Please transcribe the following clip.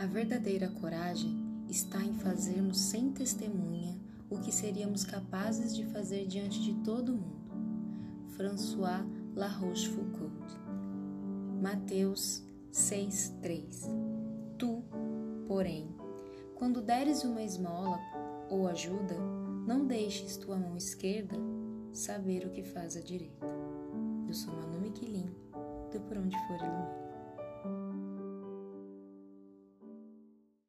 A verdadeira coragem está em fazermos sem testemunha o que seríamos capazes de fazer diante de todo mundo. François La Rochefoucauld. Mateus 6:3. Tu, porém, quando deres uma esmola ou ajuda, não deixes tua mão esquerda saber o que faz a direita. Eu sou Manu Miquelin, do Por Onde For Ilumina.